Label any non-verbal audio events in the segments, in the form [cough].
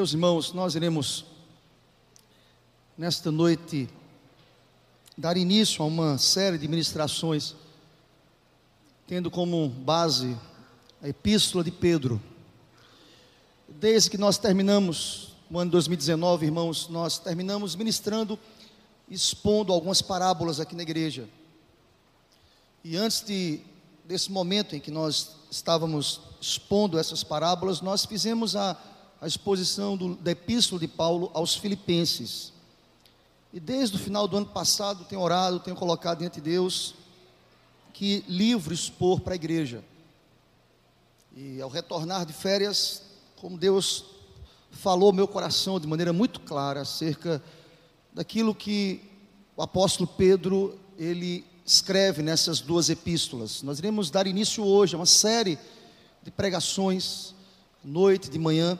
Meus irmãos, nós iremos, nesta noite, dar início a uma série de ministrações, tendo como base a Epístola de Pedro. Desde que nós terminamos o ano 2019, irmãos, nós terminamos ministrando, expondo algumas parábolas aqui na igreja. E antes de, desse momento em que nós estávamos expondo essas parábolas, nós fizemos a, a exposição do, da Epístola de Paulo aos Filipenses. E desde o final do ano passado, tenho orado, tenho colocado diante de Deus que livro expor para a igreja. E ao retornar de férias, como Deus falou meu coração de maneira muito clara acerca daquilo que o apóstolo Pedro ele escreve nessas duas epístolas. Nós iremos dar início hoje a uma série de pregações, noite, de manhã,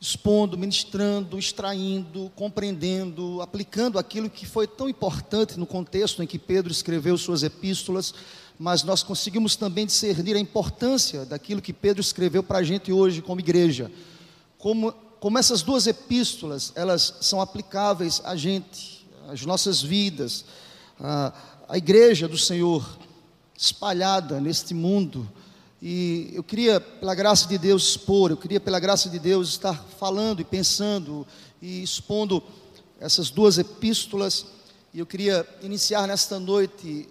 expondo, ministrando, extraindo, compreendendo, aplicando aquilo que foi tão importante no contexto em que Pedro escreveu suas epístolas, mas nós conseguimos também discernir a importância daquilo que Pedro escreveu para a gente hoje como igreja. Como, como essas duas epístolas, elas são aplicáveis a gente, às nossas vidas, a, a igreja do Senhor espalhada neste mundo. E eu queria, pela graça de Deus, expor, eu queria, pela graça de Deus, estar falando e pensando e expondo essas duas epístolas. E eu queria iniciar nesta noite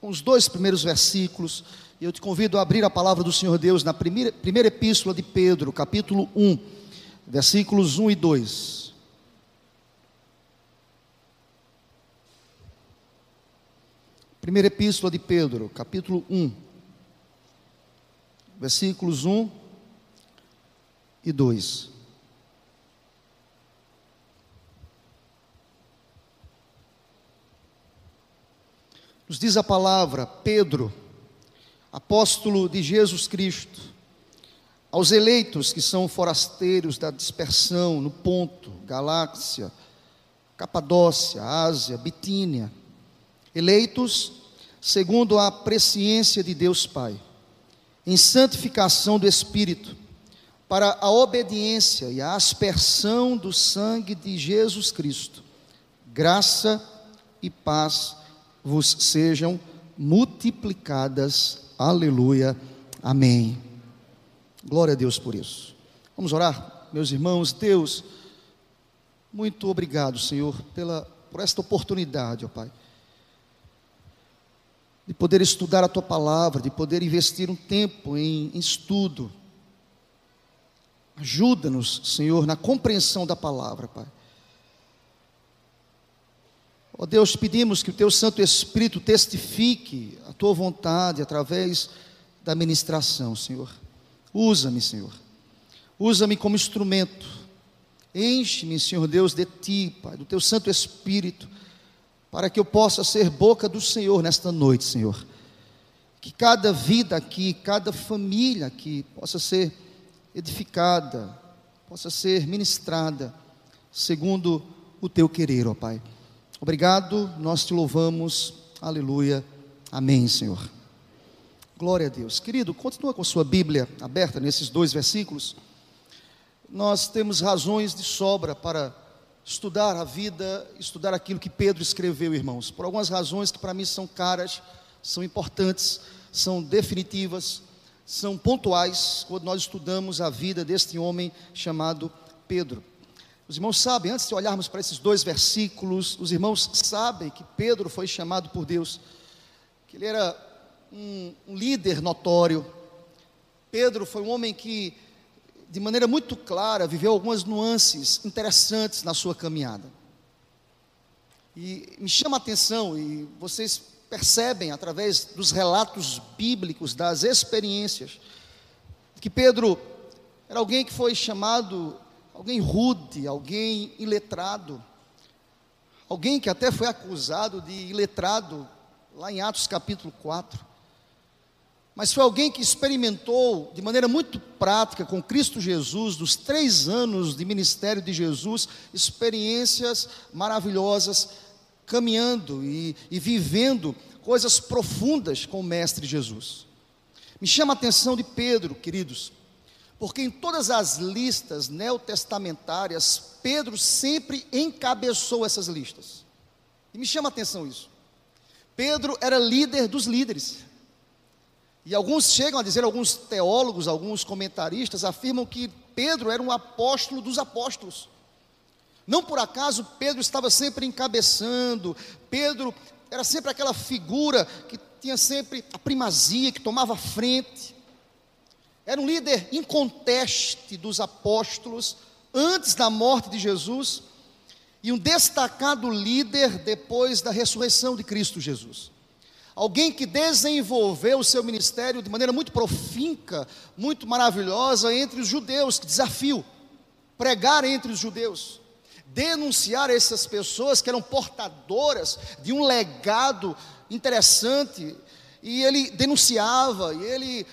com os dois primeiros versículos. E eu te convido a abrir a palavra do Senhor Deus na primeira, primeira epístola de Pedro, capítulo 1, versículos 1 e 2. Primeira Epístola de Pedro, capítulo 1, versículos 1 e 2. Nos diz a palavra, Pedro, apóstolo de Jesus Cristo, aos eleitos que são forasteiros da dispersão no Ponto, Galáxia, Capadócia, Ásia, Bitínia, eleitos segundo a presciência de Deus Pai, em santificação do Espírito, para a obediência e a aspersão do sangue de Jesus Cristo. Graça e paz vos sejam multiplicadas. Aleluia. Amém. Glória a Deus por isso. Vamos orar, meus irmãos. Deus, muito obrigado, Senhor, pela por esta oportunidade, ó Pai de poder estudar a tua palavra, de poder investir um tempo em, em estudo. Ajuda-nos, Senhor, na compreensão da palavra, Pai. Ó oh Deus, pedimos que o teu Santo Espírito testifique a tua vontade através da ministração, Senhor. Usa-me, Senhor. Usa-me como instrumento. Enche-me, Senhor Deus, de ti, Pai, do teu Santo Espírito para que eu possa ser boca do Senhor nesta noite, Senhor. Que cada vida aqui, cada família aqui possa ser edificada, possa ser ministrada, segundo o teu querer, ó Pai. Obrigado, nós te louvamos, aleluia, amém, Senhor. Glória a Deus. Querido, continua com sua Bíblia aberta nesses dois versículos. Nós temos razões de sobra para estudar a vida, estudar aquilo que Pedro escreveu, irmãos, por algumas razões que para mim são caras, são importantes, são definitivas, são pontuais, quando nós estudamos a vida deste homem chamado Pedro. Os irmãos sabem, antes de olharmos para esses dois versículos, os irmãos sabem que Pedro foi chamado por Deus, que ele era um, um líder notório. Pedro foi um homem que de maneira muito clara, viveu algumas nuances interessantes na sua caminhada. E me chama a atenção, e vocês percebem através dos relatos bíblicos, das experiências, que Pedro era alguém que foi chamado, alguém rude, alguém iletrado, alguém que até foi acusado de iletrado, lá em Atos capítulo 4 mas foi alguém que experimentou de maneira muito prática com Cristo Jesus, dos três anos de ministério de Jesus, experiências maravilhosas, caminhando e, e vivendo coisas profundas com o Mestre Jesus. Me chama a atenção de Pedro, queridos, porque em todas as listas neotestamentárias, Pedro sempre encabeçou essas listas. E me chama a atenção isso. Pedro era líder dos líderes. E alguns chegam a dizer, alguns teólogos, alguns comentaristas afirmam que Pedro era um apóstolo dos apóstolos. Não por acaso Pedro estava sempre encabeçando, Pedro era sempre aquela figura que tinha sempre a primazia, que tomava frente. Era um líder inconteste dos apóstolos antes da morte de Jesus e um destacado líder depois da ressurreição de Cristo Jesus. Alguém que desenvolveu o seu ministério de maneira muito profinca, muito maravilhosa entre os judeus, que desafio pregar entre os judeus, denunciar essas pessoas que eram portadoras de um legado interessante, e ele denunciava, e ele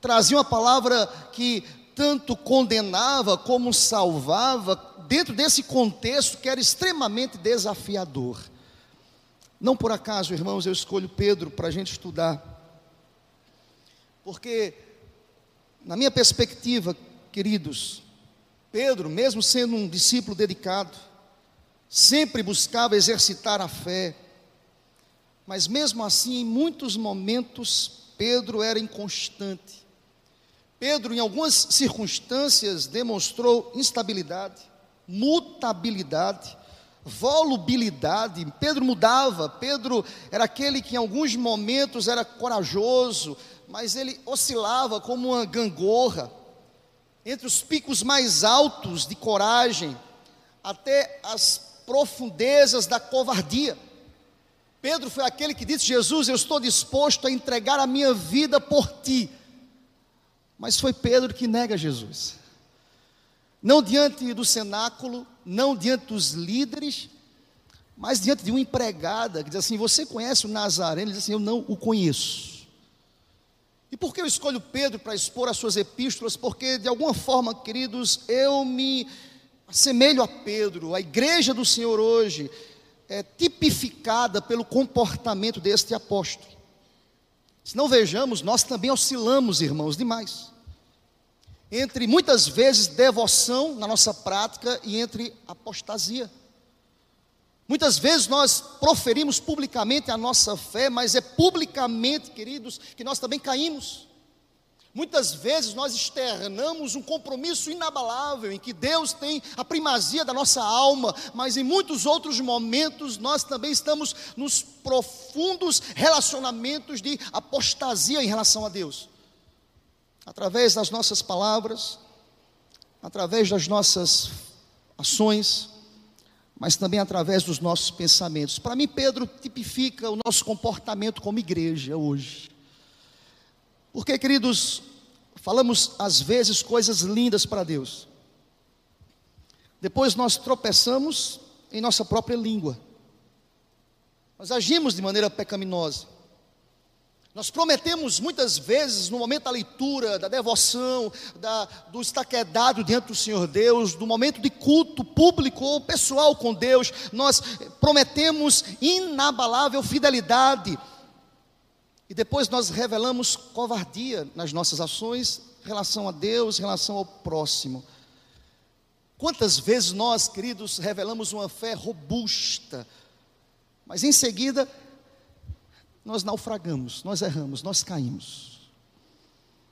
trazia uma palavra que tanto condenava como salvava, dentro desse contexto que era extremamente desafiador. Não por acaso, irmãos, eu escolho Pedro para a gente estudar, porque, na minha perspectiva, queridos, Pedro, mesmo sendo um discípulo dedicado, sempre buscava exercitar a fé, mas mesmo assim, em muitos momentos, Pedro era inconstante. Pedro, em algumas circunstâncias, demonstrou instabilidade, mutabilidade, volubilidade. Pedro mudava, Pedro era aquele que em alguns momentos era corajoso, mas ele oscilava como uma gangorra entre os picos mais altos de coragem até as profundezas da covardia. Pedro foi aquele que disse: Jesus, eu estou disposto a entregar a minha vida por ti. Mas foi Pedro que nega Jesus. Não diante do cenáculo, não diante dos líderes, mas diante de uma empregada que diz assim: Você conhece o Nazareno? Ele diz assim: Eu não o conheço. E por que eu escolho Pedro para expor as suas epístolas? Porque, de alguma forma, queridos, eu me assemelho a Pedro. A igreja do Senhor hoje é tipificada pelo comportamento deste apóstolo. Se não vejamos, nós também oscilamos, irmãos, demais. Entre muitas vezes devoção na nossa prática e entre apostasia. Muitas vezes nós proferimos publicamente a nossa fé, mas é publicamente, queridos, que nós também caímos. Muitas vezes nós externamos um compromisso inabalável em que Deus tem a primazia da nossa alma, mas em muitos outros momentos nós também estamos nos profundos relacionamentos de apostasia em relação a Deus. Através das nossas palavras, através das nossas ações, mas também através dos nossos pensamentos. Para mim, Pedro tipifica o nosso comportamento como igreja hoje. Porque, queridos, falamos às vezes coisas lindas para Deus. Depois nós tropeçamos em nossa própria língua. Nós agimos de maneira pecaminosa. Nós prometemos muitas vezes, no momento da leitura, da devoção, da, do estaquedado diante do Senhor Deus, do momento de culto público ou pessoal com Deus, nós prometemos inabalável fidelidade. E depois nós revelamos covardia nas nossas ações em relação a Deus, em relação ao próximo. Quantas vezes nós, queridos, revelamos uma fé robusta, mas em seguida nós naufragamos, nós erramos, nós caímos.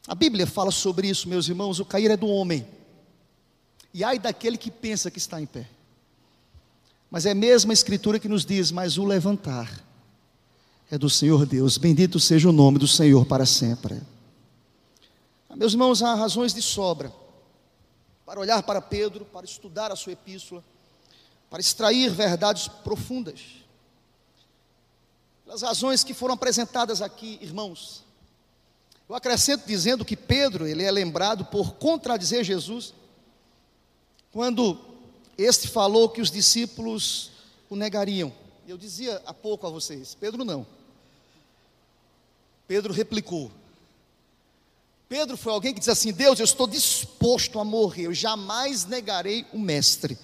A Bíblia fala sobre isso, meus irmãos: o cair é do homem, e ai daquele que pensa que está em pé. Mas é a mesma Escritura que nos diz: mas o levantar é do Senhor Deus, bendito seja o nome do Senhor para sempre. Meus irmãos, há razões de sobra para olhar para Pedro, para estudar a sua epístola, para extrair verdades profundas pelas razões que foram apresentadas aqui, irmãos. Eu acrescento dizendo que Pedro, ele é lembrado por contradizer Jesus, quando este falou que os discípulos o negariam. Eu dizia há pouco a vocês, Pedro não. Pedro replicou. Pedro foi alguém que disse assim: Deus, eu estou disposto a morrer, eu jamais negarei o Mestre.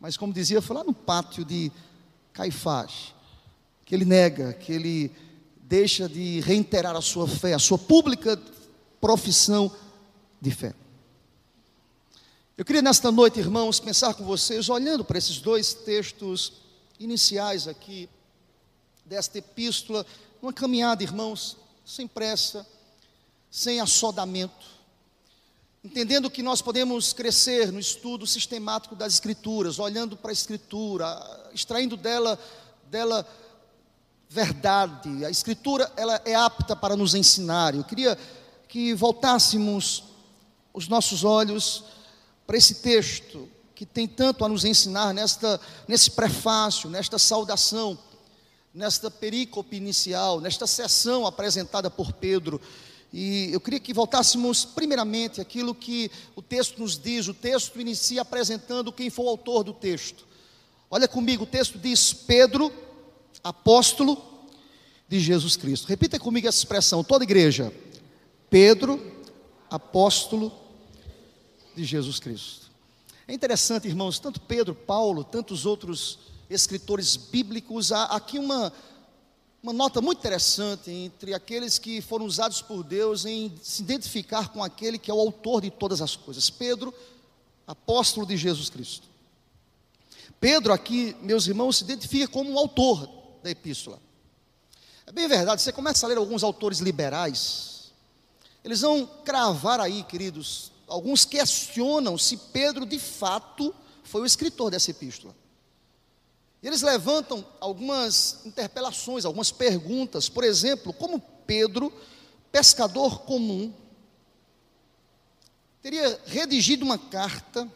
Mas, como dizia, foi lá no pátio de Caifás que ele nega, que ele deixa de reiterar a sua fé, a sua pública profissão de fé. Eu queria nesta noite, irmãos, pensar com vocês, olhando para esses dois textos iniciais aqui desta epístola, uma caminhada, irmãos, sem pressa, sem assodamento, entendendo que nós podemos crescer no estudo sistemático das Escrituras, olhando para a Escritura, extraindo dela, dela verdade. A Escritura ela é apta para nos ensinar. Eu queria que voltássemos os nossos olhos para esse texto que tem tanto a nos ensinar nesta, nesse prefácio, nesta saudação, nesta perícope inicial, nesta sessão apresentada por Pedro. E eu queria que voltássemos primeiramente aquilo que o texto nos diz. O texto inicia apresentando quem foi o autor do texto. Olha comigo, o texto diz: Pedro, apóstolo de Jesus Cristo. Repita comigo essa expressão, toda igreja. Pedro, apóstolo de Jesus Cristo. É interessante, irmãos, tanto Pedro, Paulo, tantos outros escritores bíblicos, há aqui uma, uma nota muito interessante entre aqueles que foram usados por Deus em se identificar com aquele que é o autor de todas as coisas. Pedro, apóstolo de Jesus Cristo. Pedro, aqui, meus irmãos, se identifica como o autor da epístola. É bem verdade, você começa a ler alguns autores liberais, eles vão cravar aí, queridos, alguns questionam se Pedro de fato foi o escritor dessa epístola. E eles levantam algumas interpelações, algumas perguntas. Por exemplo, como Pedro, pescador comum, teria redigido uma carta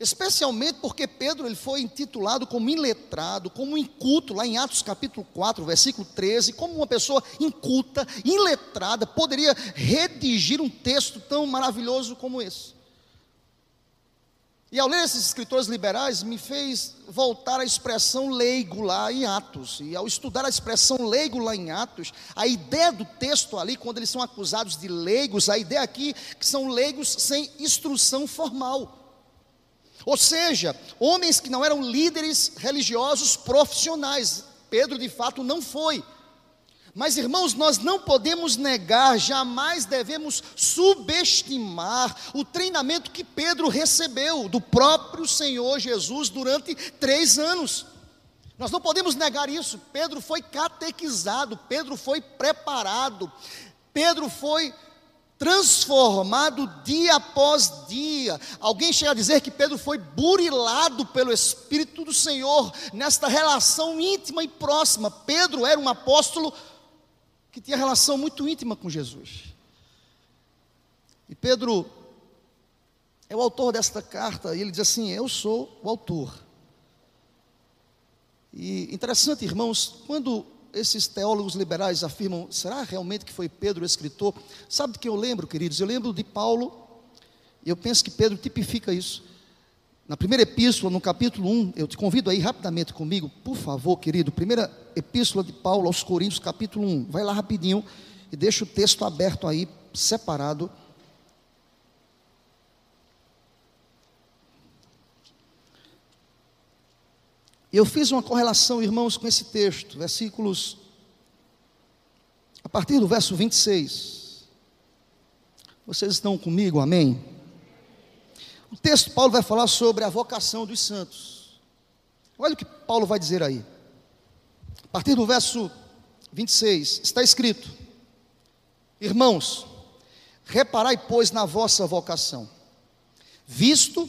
Especialmente porque Pedro ele foi intitulado como iletrado, como inculto, lá em Atos capítulo 4, versículo 13, como uma pessoa inculta, iletrada, poderia redigir um texto tão maravilhoso como esse. E ao ler esses escritores liberais, me fez voltar à expressão leigo lá em Atos. E ao estudar a expressão leigo lá em Atos, a ideia do texto ali, quando eles são acusados de leigos, a ideia aqui que são leigos sem instrução formal. Ou seja, homens que não eram líderes religiosos profissionais. Pedro de fato não foi. Mas irmãos, nós não podemos negar, jamais devemos subestimar o treinamento que Pedro recebeu do próprio Senhor Jesus durante três anos. Nós não podemos negar isso. Pedro foi catequizado, Pedro foi preparado, Pedro foi transformado dia após dia. Alguém chega a dizer que Pedro foi burilado pelo Espírito do Senhor nesta relação íntima e próxima. Pedro era um apóstolo que tinha relação muito íntima com Jesus. E Pedro é o autor desta carta, e ele diz assim: Eu sou o autor. E interessante, irmãos, quando esses teólogos liberais afirmam, será realmente que foi Pedro o escritor? Sabe do que eu lembro, queridos? Eu lembro de Paulo, e eu penso que Pedro tipifica isso. Na primeira epístola, no capítulo 1, eu te convido aí rapidamente comigo, por favor, querido. Primeira epístola de Paulo aos Coríntios, capítulo 1. Vai lá rapidinho e deixa o texto aberto aí, separado. Eu fiz uma correlação, irmãos, com esse texto, versículos, a partir do verso 26. Vocês estão comigo, amém? O texto, Paulo vai falar sobre a vocação dos santos. Olha o que Paulo vai dizer aí. A partir do verso 26, está escrito: Irmãos, reparai, pois, na vossa vocação, visto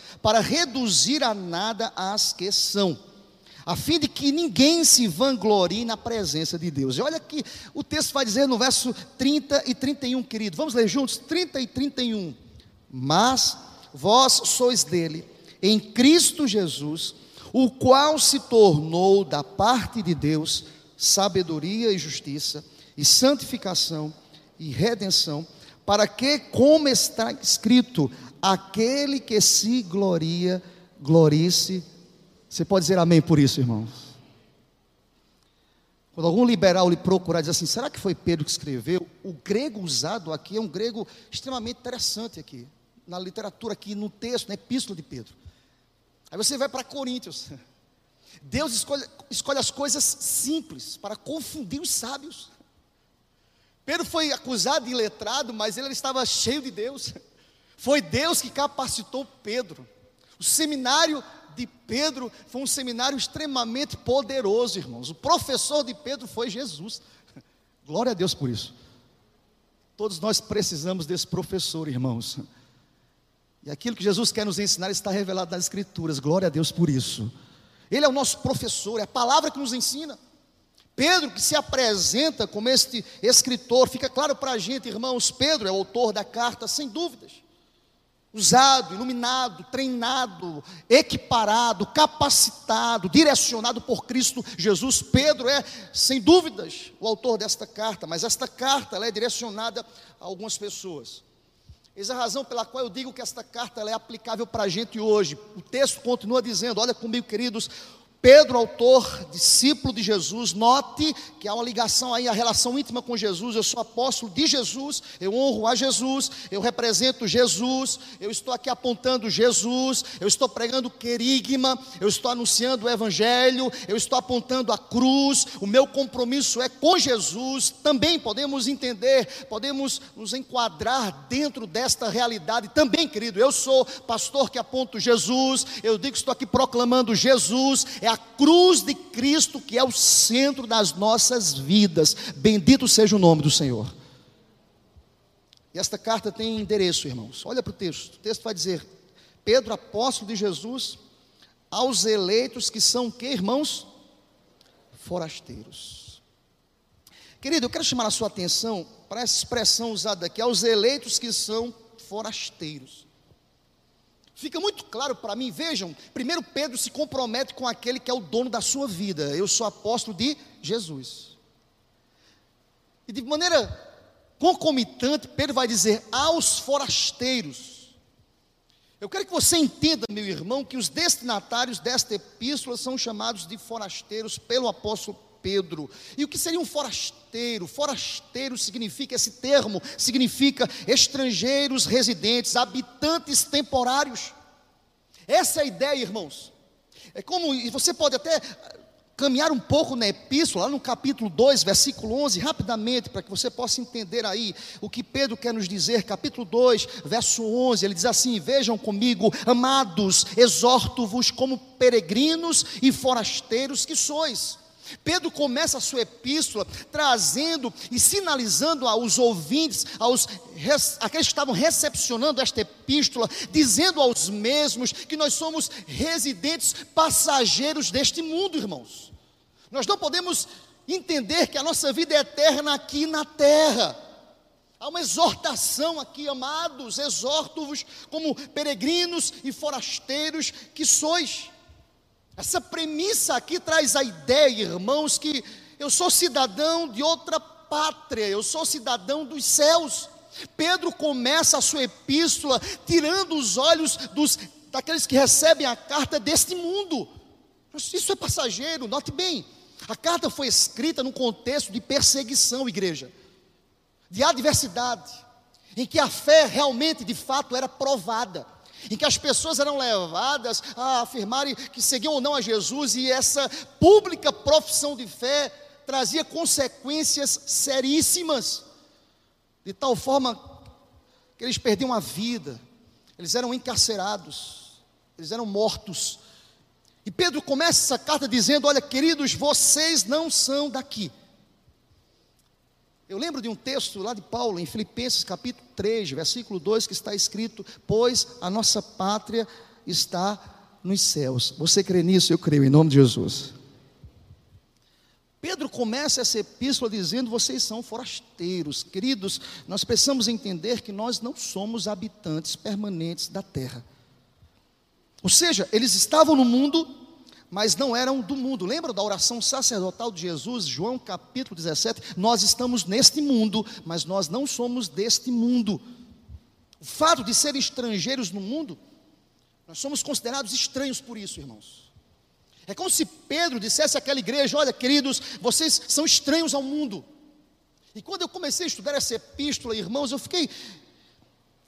para reduzir a nada as que são, a fim de que ninguém se vanglorie na presença de Deus. E olha que o texto vai dizer no verso 30 e 31, querido. Vamos ler juntos? 30 e 31. Mas vós sois dele, em Cristo Jesus, o qual se tornou da parte de Deus sabedoria e justiça, e santificação e redenção, para que, como está escrito, aquele que se gloria, glorie-se. Você pode dizer amém por isso, irmãos? Quando algum liberal lhe procurar dizer assim, será que foi Pedro que escreveu? O grego usado aqui é um grego extremamente interessante aqui, na literatura aqui, no texto, na epístola de Pedro. Aí você vai para Coríntios. Deus escolhe, escolhe as coisas simples para confundir os sábios. Pedro foi acusado de iletrado, mas ele estava cheio de Deus. Foi Deus que capacitou Pedro. O seminário de Pedro foi um seminário extremamente poderoso, irmãos. O professor de Pedro foi Jesus. [laughs] Glória a Deus por isso. Todos nós precisamos desse professor, irmãos. E aquilo que Jesus quer nos ensinar está revelado nas Escrituras. Glória a Deus por isso. Ele é o nosso professor, é a palavra que nos ensina. Pedro, que se apresenta como este escritor, fica claro para a gente, irmãos, Pedro é o autor da carta, sem dúvidas. Usado, iluminado, treinado, equiparado, capacitado, direcionado por Cristo Jesus. Pedro é, sem dúvidas, o autor desta carta, mas esta carta é direcionada a algumas pessoas. Eis a razão pela qual eu digo que esta carta é aplicável para a gente hoje. O texto continua dizendo: olha comigo, queridos, Pedro, autor, discípulo de Jesus, note que há uma ligação aí, a relação íntima com Jesus. Eu sou apóstolo de Jesus, eu honro a Jesus, eu represento Jesus, eu estou aqui apontando Jesus, eu estou pregando querigma, eu estou anunciando o Evangelho, eu estou apontando a cruz. O meu compromisso é com Jesus. Também podemos entender, podemos nos enquadrar dentro desta realidade. Também, querido, eu sou pastor que aponto Jesus, eu digo que estou aqui proclamando Jesus. É a cruz de Cristo que é o centro das nossas vidas. Bendito seja o nome do Senhor. E esta carta tem endereço, irmãos. Olha para o texto. O texto vai dizer: Pedro, apóstolo de Jesus, aos eleitos que são que, irmãos? Forasteiros. Querido, eu quero chamar a sua atenção para essa expressão usada aqui, aos eleitos que são forasteiros. Fica muito claro para mim, vejam, primeiro Pedro se compromete com aquele que é o dono da sua vida. Eu sou apóstolo de Jesus. E de maneira concomitante, Pedro vai dizer aos forasteiros. Eu quero que você entenda, meu irmão, que os destinatários desta epístola são chamados de forasteiros pelo apóstolo Pedro. E o que seria um forasteiro? Forasteiro significa, esse termo significa estrangeiros residentes, habitantes temporários. Essa é a ideia, irmãos. É como, e você pode até caminhar um pouco na epístola, no capítulo 2, versículo 11, rapidamente, para que você possa entender aí o que Pedro quer nos dizer. Capítulo 2, verso 11, ele diz assim: Vejam comigo, amados, exorto-vos como peregrinos e forasteiros que sois Pedro começa a sua epístola trazendo e sinalizando aos ouvintes, aos aqueles que estavam recepcionando esta epístola, dizendo aos mesmos que nós somos residentes passageiros deste mundo, irmãos. Nós não podemos entender que a nossa vida é eterna aqui na terra. Há uma exortação aqui, amados, exorto-vos como peregrinos e forasteiros que sois. Essa premissa aqui traz a ideia, irmãos, que eu sou cidadão de outra pátria, eu sou cidadão dos céus. Pedro começa a sua epístola tirando os olhos dos, daqueles que recebem a carta deste mundo. Isso é passageiro, note bem. A carta foi escrita num contexto de perseguição, igreja, de adversidade, em que a fé realmente, de fato, era provada em que as pessoas eram levadas a afirmarem que seguiam ou não a Jesus, e essa pública profissão de fé trazia consequências seríssimas, de tal forma que eles perdiam a vida, eles eram encarcerados, eles eram mortos. E Pedro começa essa carta dizendo: Olha, queridos, vocês não são daqui. Eu lembro de um texto lá de Paulo, em Filipenses capítulo 3, versículo 2, que está escrito: Pois a nossa pátria está nos céus. Você crê nisso? Eu creio, em nome de Jesus. Pedro começa essa epístola dizendo: Vocês são forasteiros. Queridos, nós precisamos entender que nós não somos habitantes permanentes da terra. Ou seja, eles estavam no mundo, mas não eram do mundo. Lembra da oração sacerdotal de Jesus, João capítulo 17? Nós estamos neste mundo, mas nós não somos deste mundo. O fato de ser estrangeiros no mundo, nós somos considerados estranhos por isso, irmãos. É como se Pedro dissesse àquela igreja: Olha, queridos, vocês são estranhos ao mundo. E quando eu comecei a estudar essa epístola, irmãos, eu fiquei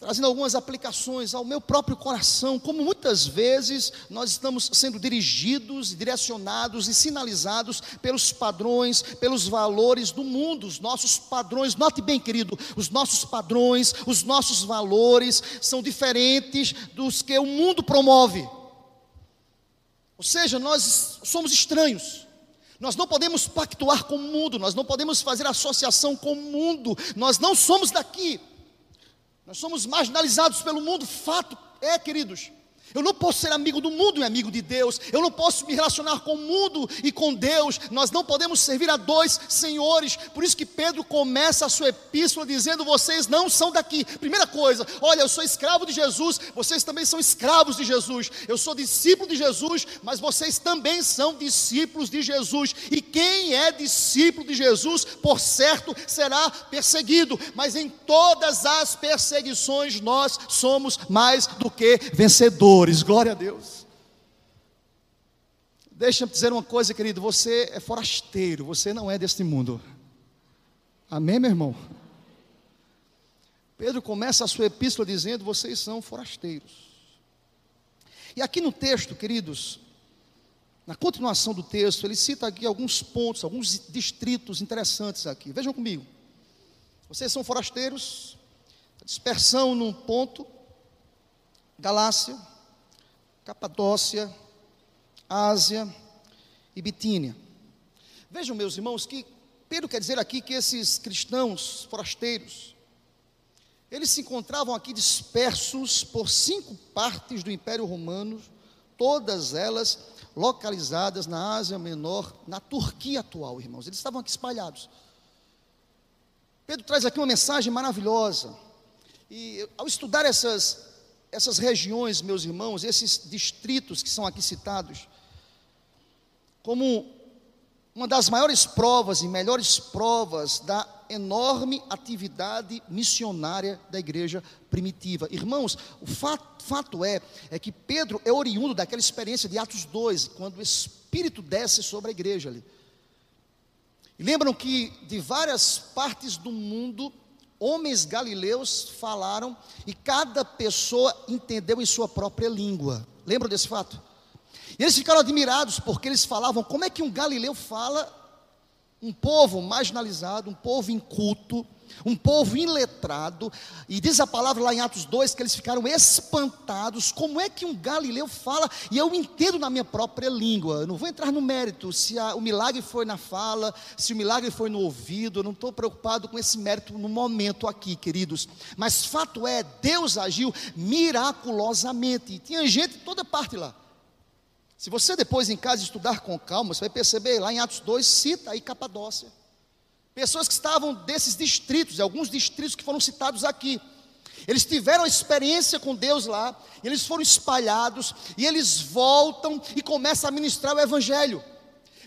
trazendo algumas aplicações ao meu próprio coração, como muitas vezes nós estamos sendo dirigidos, direcionados e sinalizados pelos padrões, pelos valores do mundo, os nossos padrões, note bem, querido, os nossos padrões, os nossos valores são diferentes dos que o mundo promove. Ou seja, nós somos estranhos. Nós não podemos pactuar com o mundo, nós não podemos fazer associação com o mundo, nós não somos daqui. Nós somos marginalizados pelo mundo, fato é, queridos. Eu não posso ser amigo do mundo e amigo de Deus. Eu não posso me relacionar com o mundo e com Deus. Nós não podemos servir a dois senhores. Por isso que Pedro começa a sua epístola dizendo: vocês não são daqui. Primeira coisa, olha, eu sou escravo de Jesus, vocês também são escravos de Jesus. Eu sou discípulo de Jesus, mas vocês também são discípulos de Jesus. E quem é discípulo de Jesus, por certo, será perseguido. Mas em todas as perseguições nós somos mais do que vencedores glória a Deus. Deixa eu dizer uma coisa, querido, você é forasteiro, você não é deste mundo. Amém, meu irmão? Pedro começa a sua epístola dizendo: vocês são forasteiros. E aqui no texto, queridos, na continuação do texto, ele cita aqui alguns pontos, alguns distritos interessantes aqui. Vejam comigo. Vocês são forasteiros, dispersão num ponto, Galácia, Capadócia, Ásia e Bitínia. Vejam, meus irmãos, que Pedro quer dizer aqui que esses cristãos forasteiros, eles se encontravam aqui dispersos por cinco partes do Império Romano, todas elas localizadas na Ásia Menor, na Turquia atual, irmãos. Eles estavam aqui espalhados. Pedro traz aqui uma mensagem maravilhosa. E ao estudar essas essas regiões, meus irmãos, esses distritos que são aqui citados, como uma das maiores provas e melhores provas da enorme atividade missionária da igreja primitiva. Irmãos, o fato, fato, é, é que Pedro é oriundo daquela experiência de Atos 2, quando o Espírito desce sobre a igreja ali. E lembram que de várias partes do mundo homens galileus falaram e cada pessoa entendeu em sua própria língua. Lembram desse fato? E eles ficaram admirados porque eles falavam como é que um galileu fala um povo marginalizado, um povo inculto, um povo iletrado, e diz a palavra lá em Atos 2 que eles ficaram espantados. Como é que um galileu fala? E eu entendo na minha própria língua. Eu não vou entrar no mérito se a, o milagre foi na fala, se o milagre foi no ouvido. Eu não estou preocupado com esse mérito no momento aqui, queridos. Mas fato é, Deus agiu miraculosamente. E tinha gente de toda parte lá. Se você depois em casa estudar com calma, você vai perceber lá em Atos 2, cita aí Capadócia. Pessoas que estavam desses distritos, alguns distritos que foram citados aqui. Eles tiveram experiência com Deus lá, eles foram espalhados, e eles voltam e começam a ministrar o Evangelho.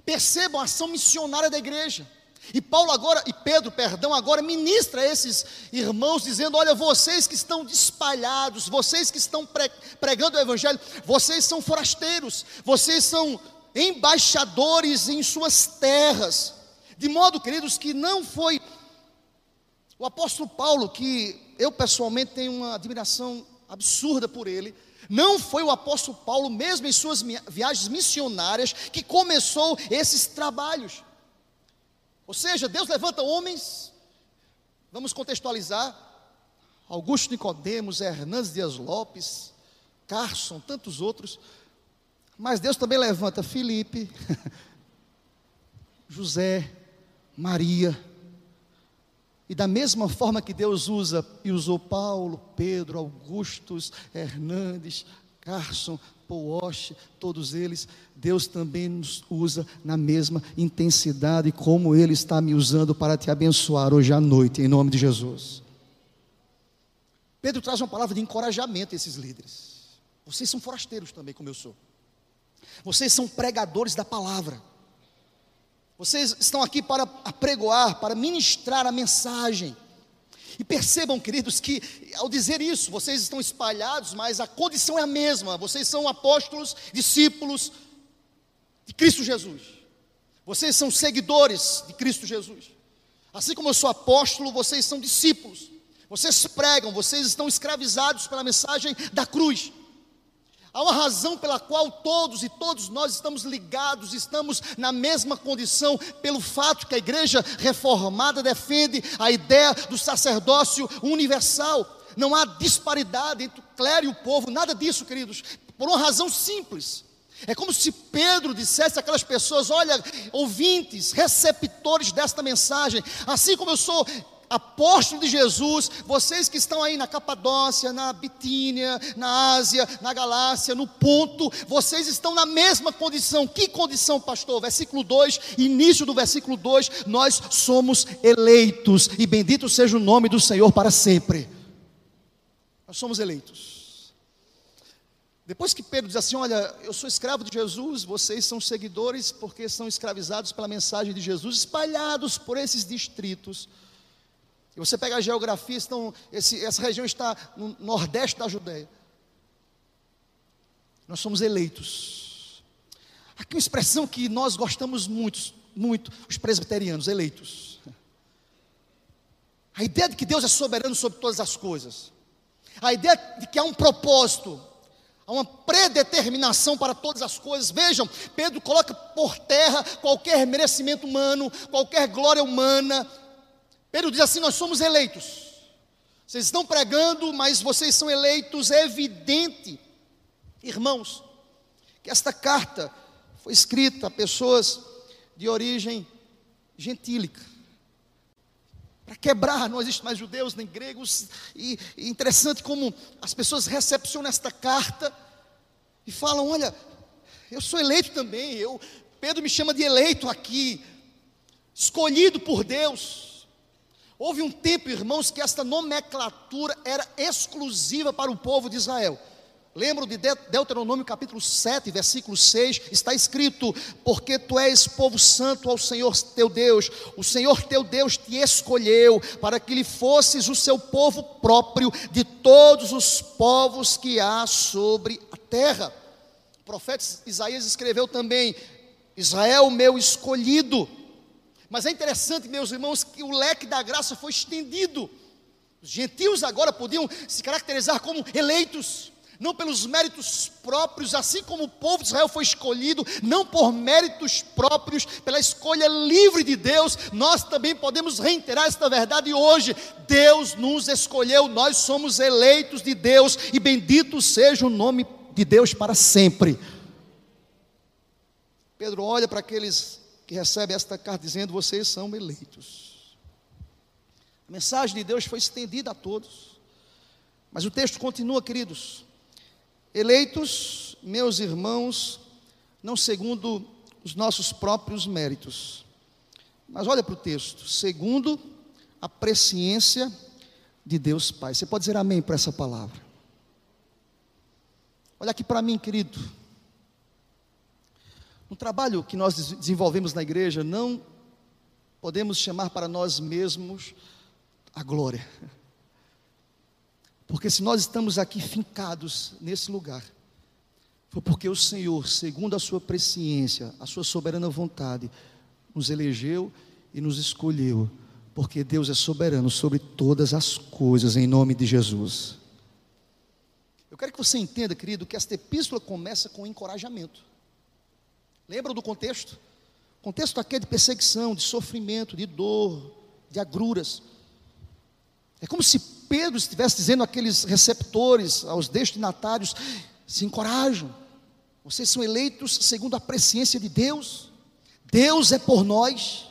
Percebam a ação missionária da igreja. E Paulo agora, e Pedro, perdão, agora ministra a esses irmãos, dizendo: Olha, vocês que estão espalhados, vocês que estão pregando o Evangelho, vocês são forasteiros, vocês são embaixadores em suas terras. De modo, queridos, que não foi o apóstolo Paulo, que eu pessoalmente tenho uma admiração absurda por ele, não foi o apóstolo Paulo, mesmo em suas viagens missionárias, que começou esses trabalhos. Ou seja, Deus levanta homens, vamos contextualizar, Augusto Nicodemos, Hernandes Dias Lopes, Carson, tantos outros, mas Deus também levanta Felipe, [laughs] José, Maria. E da mesma forma que Deus usa e usou Paulo, Pedro, Augustus, Hernandes, Carson, Paul todos eles, Deus também nos usa na mesma intensidade como Ele está me usando para te abençoar hoje à noite, em nome de Jesus. Pedro traz uma palavra de encorajamento a esses líderes. Vocês são forasteiros também, como eu sou. Vocês são pregadores da palavra. Vocês estão aqui para apregoar, para ministrar a mensagem. E percebam, queridos, que ao dizer isso, vocês estão espalhados, mas a condição é a mesma. Vocês são apóstolos, discípulos de Cristo Jesus. Vocês são seguidores de Cristo Jesus. Assim como eu sou apóstolo, vocês são discípulos. Vocês pregam, vocês estão escravizados pela mensagem da cruz. Há uma razão pela qual todos e todos nós estamos ligados, estamos na mesma condição, pelo fato que a igreja reformada defende a ideia do sacerdócio universal. Não há disparidade entre o clero e o povo, nada disso, queridos, por uma razão simples. É como se Pedro dissesse àquelas pessoas: olha, ouvintes, receptores desta mensagem, assim como eu sou apóstolo de Jesus, vocês que estão aí na Capadócia, na Bitínia, na Ásia, na Galácia, no ponto, vocês estão na mesma condição. Que condição, pastor? Versículo 2, início do versículo 2, nós somos eleitos, e bendito seja o nome do Senhor para sempre. Nós somos eleitos. Depois que Pedro diz assim: Olha, eu sou escravo de Jesus, vocês são seguidores porque são escravizados pela mensagem de Jesus, espalhados por esses distritos. E você pega a geografia, estão, esse, essa região está no nordeste da Judéia. Nós somos eleitos. Aqui uma expressão que nós gostamos muito, muito, os presbiterianos, eleitos. A ideia de que Deus é soberano sobre todas as coisas. A ideia de que há um propósito, há uma predeterminação para todas as coisas. Vejam, Pedro coloca por terra qualquer merecimento humano, qualquer glória humana Pedro diz assim: Nós somos eleitos. Vocês estão pregando, mas vocês são eleitos. É evidente, irmãos, que esta carta foi escrita a pessoas de origem gentílica. Para quebrar, não existe mais judeus nem gregos. E, e interessante como as pessoas recepcionam esta carta e falam: Olha, eu sou eleito também. Eu, Pedro me chama de eleito aqui, escolhido por Deus. Houve um tempo, irmãos, que esta nomenclatura era exclusiva para o povo de Israel. Lembro de Deuteronômio capítulo 7, versículo 6, está escrito: Porque tu és povo santo ao Senhor teu Deus, o Senhor teu Deus te escolheu para que lhe fosses o seu povo próprio de todos os povos que há sobre a terra. O profeta Isaías escreveu também: Israel, meu escolhido, mas é interessante, meus irmãos, que o leque da graça foi estendido. Os gentios agora podiam se caracterizar como eleitos, não pelos méritos próprios, assim como o povo de Israel foi escolhido, não por méritos próprios, pela escolha livre de Deus, nós também podemos reiterar esta verdade hoje. Deus nos escolheu, nós somos eleitos de Deus, e bendito seja o nome de Deus para sempre. Pedro olha para aqueles que recebe esta carta dizendo: vocês são eleitos. A mensagem de Deus foi estendida a todos. Mas o texto continua, queridos. Eleitos, meus irmãos, não segundo os nossos próprios méritos. Mas olha para o texto, segundo a presciência de Deus Pai. Você pode dizer amém para essa palavra? Olha aqui para mim, querido. No trabalho que nós desenvolvemos na igreja, não podemos chamar para nós mesmos a glória. Porque se nós estamos aqui fincados nesse lugar, foi porque o Senhor, segundo a sua presciência, a sua soberana vontade, nos elegeu e nos escolheu, porque Deus é soberano sobre todas as coisas, em nome de Jesus. Eu quero que você entenda, querido, que esta epístola começa com encorajamento. Lembram do contexto? O contexto aqui é de perseguição, de sofrimento, de dor, de agruras. É como se Pedro estivesse dizendo àqueles receptores, aos destinatários: se encorajam, vocês são eleitos segundo a presciência de Deus, Deus é por nós,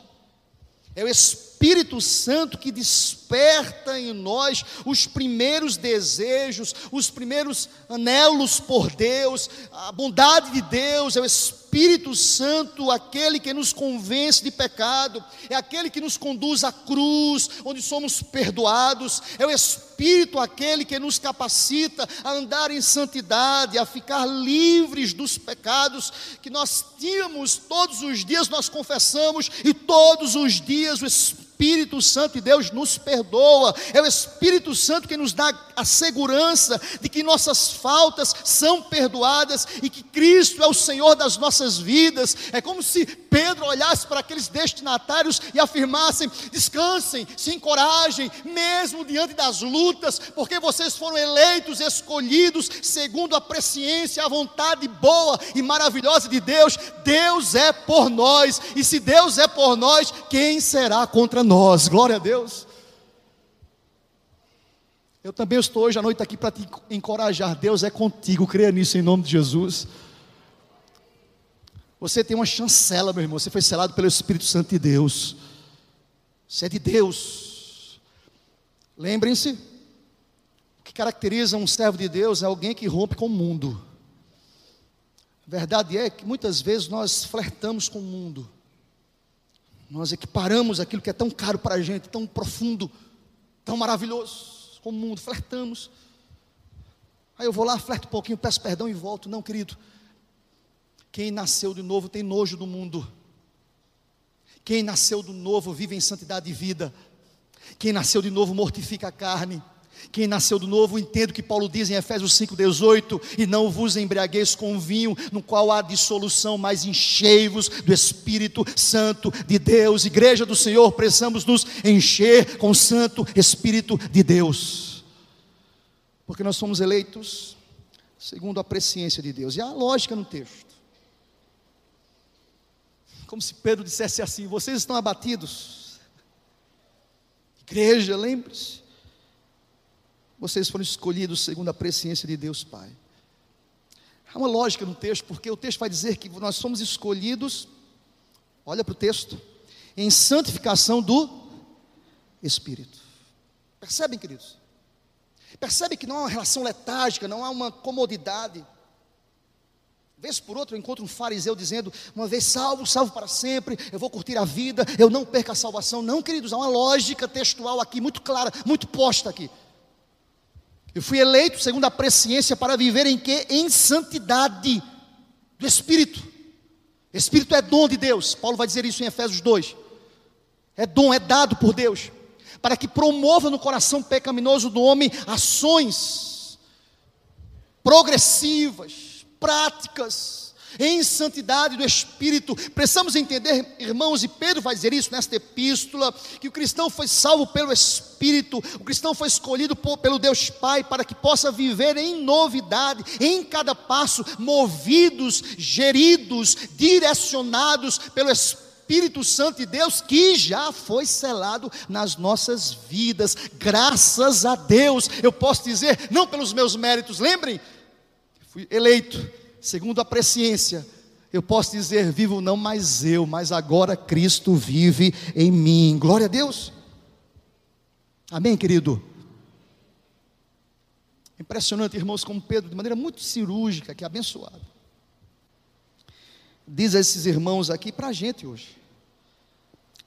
é o Espírito Santo que desperta em nós os primeiros desejos, os primeiros anelos por Deus, a bondade de Deus, é o Espírito Espírito Santo aquele que nos convence de pecado, é aquele que nos conduz à cruz, onde somos perdoados, é o Espírito aquele que nos capacita a andar em santidade, a ficar livres dos pecados que nós tínhamos todos os dias, nós confessamos, e todos os dias o Espírito Espírito Santo de Deus nos perdoa, é o Espírito Santo que nos dá a segurança de que nossas faltas são perdoadas e que Cristo é o Senhor das nossas vidas. É como se Pedro olhasse para aqueles destinatários e afirmassem: descansem, se encorajem, mesmo diante das lutas, porque vocês foram eleitos, escolhidos segundo a presciência, a vontade boa e maravilhosa de Deus. Deus é por nós, e se Deus é por nós, quem será contra nós. Glória a Deus. Eu também estou hoje à noite aqui para te encorajar. Deus é contigo, creia nisso em nome de Jesus. Você tem uma chancela, meu irmão. Você foi selado pelo Espírito Santo de Deus. Você é de Deus. Lembrem-se: o que caracteriza um servo de Deus é alguém que rompe com o mundo. Verdade é que muitas vezes nós flertamos com o mundo. Nós equiparamos aquilo que é tão caro para a gente, tão profundo, tão maravilhoso, com o mundo, flertamos. Aí eu vou lá, flerto um pouquinho, peço perdão e volto. Não, querido. Quem nasceu de novo tem nojo do mundo. Quem nasceu do novo vive em santidade de vida. Quem nasceu de novo mortifica a carne. Quem nasceu do novo entende o que Paulo diz em Efésios 5,18: E não vos embriagueis com vinho, no qual há dissolução, mas enchei-vos do Espírito Santo de Deus. Igreja do Senhor, precisamos nos encher com o Santo Espírito de Deus, porque nós somos eleitos segundo a presciência de Deus, e há lógica no texto. Como se Pedro dissesse assim: Vocês estão abatidos, igreja, lembre-se vocês foram escolhidos segundo a presciência de Deus Pai. Há uma lógica no texto, porque o texto vai dizer que nós somos escolhidos, olha para o texto, em santificação do Espírito. Percebem, queridos? Percebem que não há uma relação letárgica, não há uma comodidade. Vez por outra eu encontro um fariseu dizendo: uma vez salvo, salvo para sempre, eu vou curtir a vida, eu não perco a salvação. Não, queridos, há uma lógica textual aqui muito clara, muito posta aqui. Eu fui eleito segundo a presciência para viver em que? Em santidade do Espírito. Espírito é dom de Deus. Paulo vai dizer isso em Efésios 2. É dom, é dado por Deus. Para que promova no coração pecaminoso do homem ações progressivas, práticas, em santidade do Espírito. Precisamos entender, irmãos, e Pedro vai dizer isso nesta epístola, que o cristão foi salvo pelo Espírito, o cristão foi escolhido por, pelo Deus Pai para que possa viver em novidade, em cada passo, movidos, geridos, direcionados pelo Espírito. Espírito Santo de Deus que já foi selado nas nossas vidas, graças a Deus. Eu posso dizer, não pelos meus méritos, lembrem, fui eleito, segundo a presciência, eu posso dizer: vivo não mais eu, mas agora Cristo vive em mim. Glória a Deus. Amém, querido? Impressionante, irmãos, como Pedro, de maneira muito cirúrgica, que é abençoado, diz a esses irmãos aqui para a gente hoje.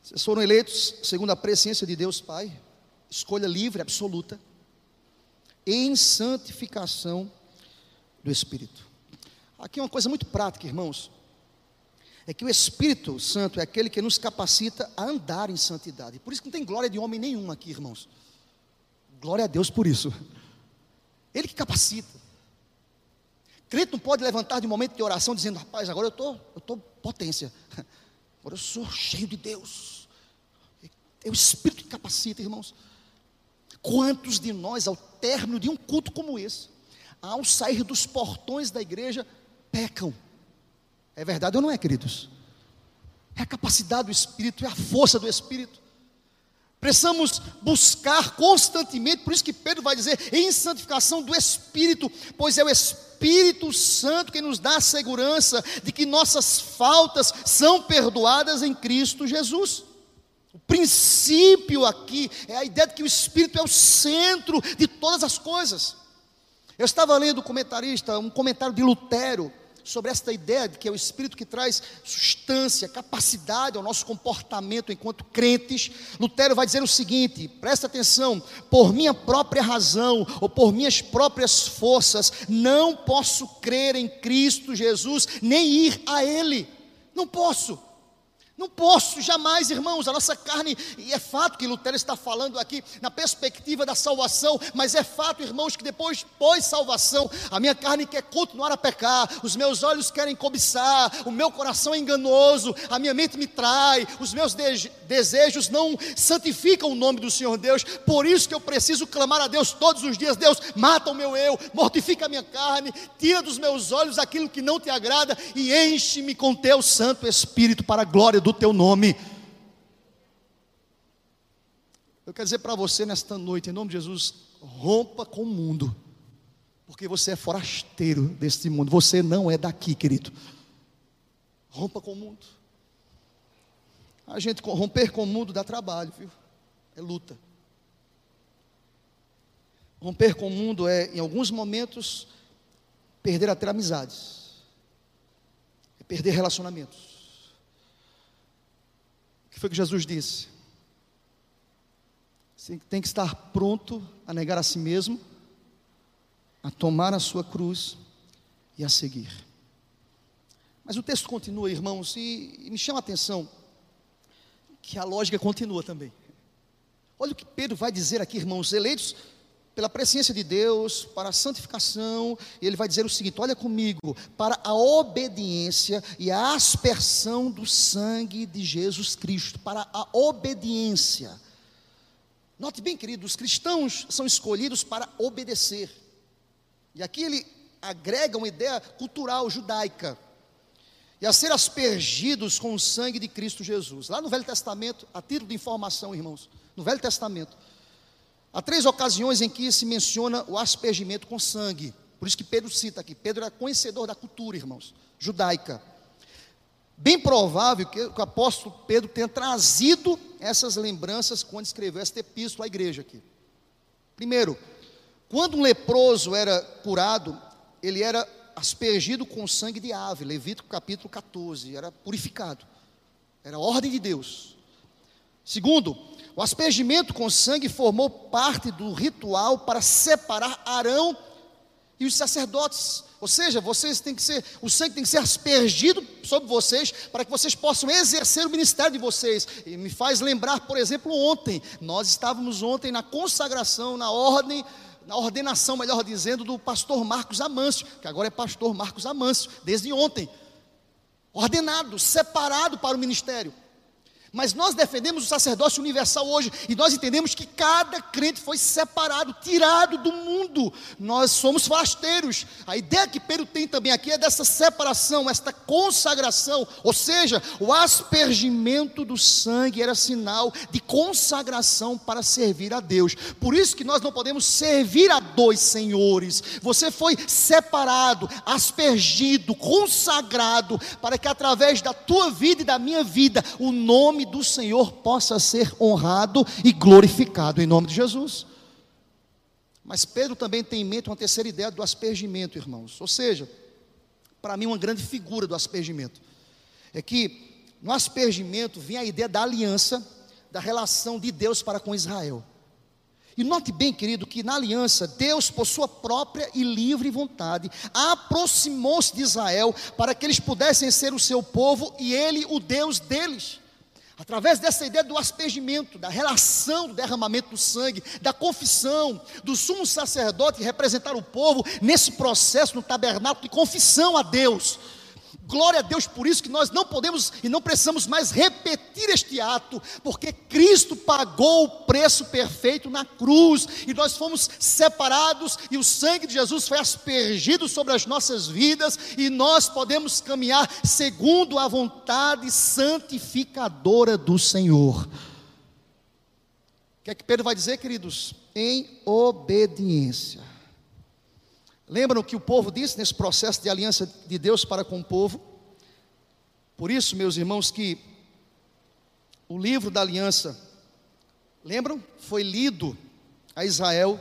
Vocês foram eleitos segundo a presciência de Deus Pai, escolha livre, absoluta, em santificação do Espírito. Aqui é uma coisa muito prática, irmãos. É que o Espírito Santo é aquele que nos capacita a andar em santidade. Por isso que não tem glória de homem nenhum aqui, irmãos. Glória a Deus por isso. Ele que capacita. Crente não pode levantar de um momento de oração dizendo, rapaz, agora eu tô, eu tô potência. Agora eu sou cheio de Deus. É o Espírito que capacita, irmãos. Quantos de nós, ao término de um culto como esse, ao sair dos portões da igreja, pecam. É verdade ou não é, queridos? É a capacidade do Espírito, é a força do Espírito. Precisamos buscar constantemente, por isso que Pedro vai dizer, em santificação do Espírito, pois é o Espírito Santo que nos dá a segurança de que nossas faltas são perdoadas em Cristo Jesus. O princípio aqui é a ideia de que o Espírito é o centro de todas as coisas. Eu estava lendo um comentarista, um comentário de Lutero, sobre esta ideia de que é o Espírito que traz substância, capacidade ao nosso comportamento enquanto crentes, Lutero vai dizer o seguinte: presta atenção, por minha própria razão ou por minhas próprias forças, não posso crer em Cristo Jesus, nem ir a Ele, não posso. Não posso jamais, irmãos, a nossa carne, e é fato que Lutero está falando aqui na perspectiva da salvação, mas é fato, irmãos, que depois, pós-salvação, a minha carne quer continuar a pecar, os meus olhos querem cobiçar, o meu coração é enganoso, a minha mente me trai, os meus de desejos não santificam o nome do Senhor Deus, por isso que eu preciso clamar a Deus todos os dias: Deus, mata o meu eu, mortifica a minha carne, tira dos meus olhos aquilo que não te agrada e enche-me com teu Santo Espírito para a glória do do teu nome. Eu quero dizer para você nesta noite, em nome de Jesus, rompa com o mundo, porque você é forasteiro deste mundo, você não é daqui, querido. Rompa com o mundo. A gente romper com o mundo dá trabalho, viu? É luta. Romper com o mundo é, em alguns momentos, perder até amizades, é perder relacionamentos que foi que Jesus disse? Você tem que estar pronto a negar a si mesmo, a tomar a sua cruz e a seguir. Mas o texto continua, irmãos, e, e me chama a atenção que a lógica continua também. Olha o que Pedro vai dizer aqui, irmãos, eleitos pela presciência de Deus, para a santificação, e ele vai dizer o seguinte: olha comigo, para a obediência e a aspersão do sangue de Jesus Cristo, para a obediência. Note bem, querido, os cristãos são escolhidos para obedecer. E aqui ele agrega uma ideia cultural judaica. E a ser aspergidos com o sangue de Cristo Jesus. Lá no Velho Testamento, a título de informação, irmãos, no Velho Testamento, Há três ocasiões em que se menciona o aspergimento com sangue. Por isso que Pedro cita aqui. Pedro era conhecedor da cultura, irmãos, judaica. Bem provável que o apóstolo Pedro tenha trazido essas lembranças quando escreveu esta epístola à igreja aqui. Primeiro, quando um leproso era curado, ele era aspergido com sangue de ave, Levítico capítulo 14, era purificado. Era ordem de Deus. Segundo, o aspergimento com sangue formou parte do ritual para separar Arão e os sacerdotes. Ou seja, vocês têm que ser, o sangue tem que ser aspergido sobre vocês para que vocês possam exercer o ministério de vocês. E me faz lembrar, por exemplo, ontem, nós estávamos ontem na consagração, na ordem, na ordenação, melhor dizendo, do pastor Marcos Amâncio, que agora é pastor Marcos Amâncio, desde ontem. Ordenado, separado para o ministério. Mas nós defendemos o sacerdócio universal hoje e nós entendemos que cada crente foi separado, tirado do mundo. Nós somos forasteiros. A ideia que Pedro tem também aqui é dessa separação, esta consagração, ou seja, o aspergimento do sangue era sinal de consagração para servir a Deus. Por isso que nós não podemos servir a dois senhores. Você foi separado, aspergido, consagrado para que através da tua vida e da minha vida o nome do Senhor possa ser honrado e glorificado em nome de Jesus. Mas Pedro também tem em mente uma terceira ideia do aspergimento, irmãos. Ou seja, para mim, uma grande figura do aspergimento é que no aspergimento vem a ideia da aliança, da relação de Deus para com Israel. E note bem, querido, que na aliança, Deus, por sua própria e livre vontade, aproximou-se de Israel para que eles pudessem ser o seu povo e ele o Deus deles. Através dessa ideia do aspergimento, da relação do derramamento do sangue, da confissão, do sumo sacerdote representar o povo nesse processo no tabernáculo de confissão a Deus. Glória a Deus por isso que nós não podemos e não precisamos mais repetir este ato, porque Cristo pagou o preço perfeito na cruz e nós fomos separados e o sangue de Jesus foi aspergido sobre as nossas vidas e nós podemos caminhar segundo a vontade santificadora do Senhor. O que é que Pedro vai dizer, queridos? Em obediência. Lembram que o povo disse nesse processo de aliança de Deus para com o povo? Por isso, meus irmãos, que o livro da aliança, lembram? Foi lido a Israel.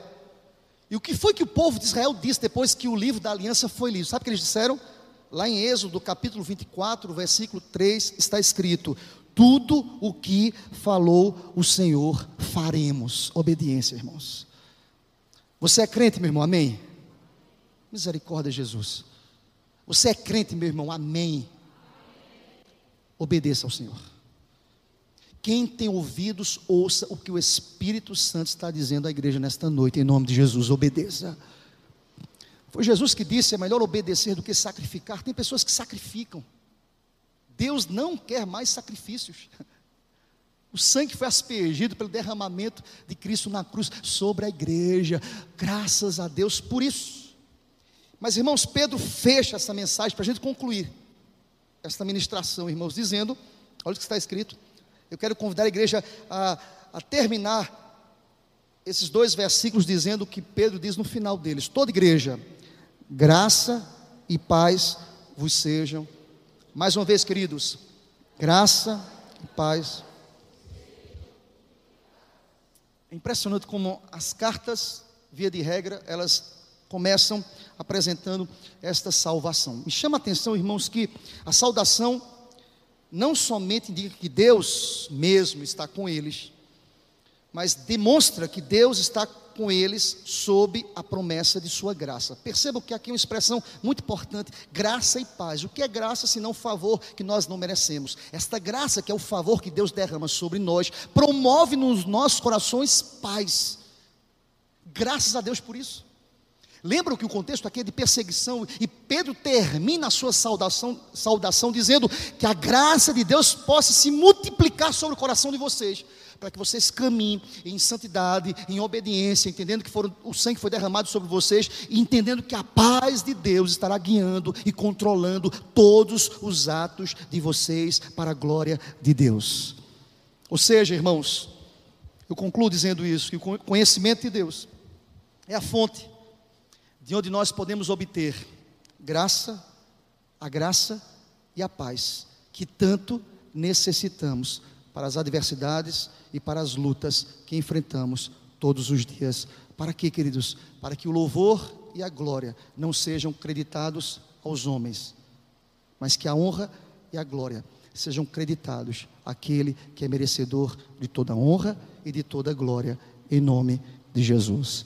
E o que foi que o povo de Israel disse depois que o livro da aliança foi lido? Sabe o que eles disseram? lá em Êxodo capítulo 24, versículo 3, está escrito: Tudo o que falou o Senhor faremos. Obediência, irmãos. Você é crente, meu irmão? Amém? Misericórdia, Jesus. Você é crente, meu irmão? Amém. Obedeça ao Senhor. Quem tem ouvidos, ouça o que o Espírito Santo está dizendo à igreja nesta noite, em nome de Jesus. Obedeça. Foi Jesus que disse: é melhor obedecer do que sacrificar. Tem pessoas que sacrificam. Deus não quer mais sacrifícios. O sangue foi aspergido pelo derramamento de Cristo na cruz sobre a igreja. Graças a Deus por isso. Mas, irmãos, Pedro fecha essa mensagem para a gente concluir esta ministração, irmãos, dizendo: olha o que está escrito. Eu quero convidar a igreja a, a terminar esses dois versículos dizendo o que Pedro diz no final deles. Toda igreja graça e paz vos sejam. Mais uma vez, queridos, graça e paz. É impressionante como as cartas, via de regra, elas começam apresentando esta salvação. Me chama a atenção, irmãos, que a saudação não somente indica que Deus mesmo está com eles, mas demonstra que Deus está com eles sob a promessa de sua graça. Percebam que aqui é uma expressão muito importante: graça e paz. O que é graça se não favor que nós não merecemos? Esta graça, que é o favor que Deus derrama sobre nós, promove nos nossos corações paz. Graças a Deus por isso. Lembram que o contexto aqui é de perseguição e Pedro termina a sua saudação, saudação dizendo que a graça de Deus possa se multiplicar sobre o coração de vocês, para que vocês caminhem em santidade, em obediência, entendendo que foram, o sangue foi derramado sobre vocês e entendendo que a paz de Deus estará guiando e controlando todos os atos de vocês para a glória de Deus. Ou seja, irmãos, eu concluo dizendo isso, que o conhecimento de Deus é a fonte de onde nós podemos obter graça, a graça e a paz que tanto necessitamos para as adversidades e para as lutas que enfrentamos todos os dias. Para quê, queridos? Para que o louvor e a glória não sejam creditados aos homens, mas que a honra e a glória sejam creditados àquele que é merecedor de toda honra e de toda glória, em nome de Jesus.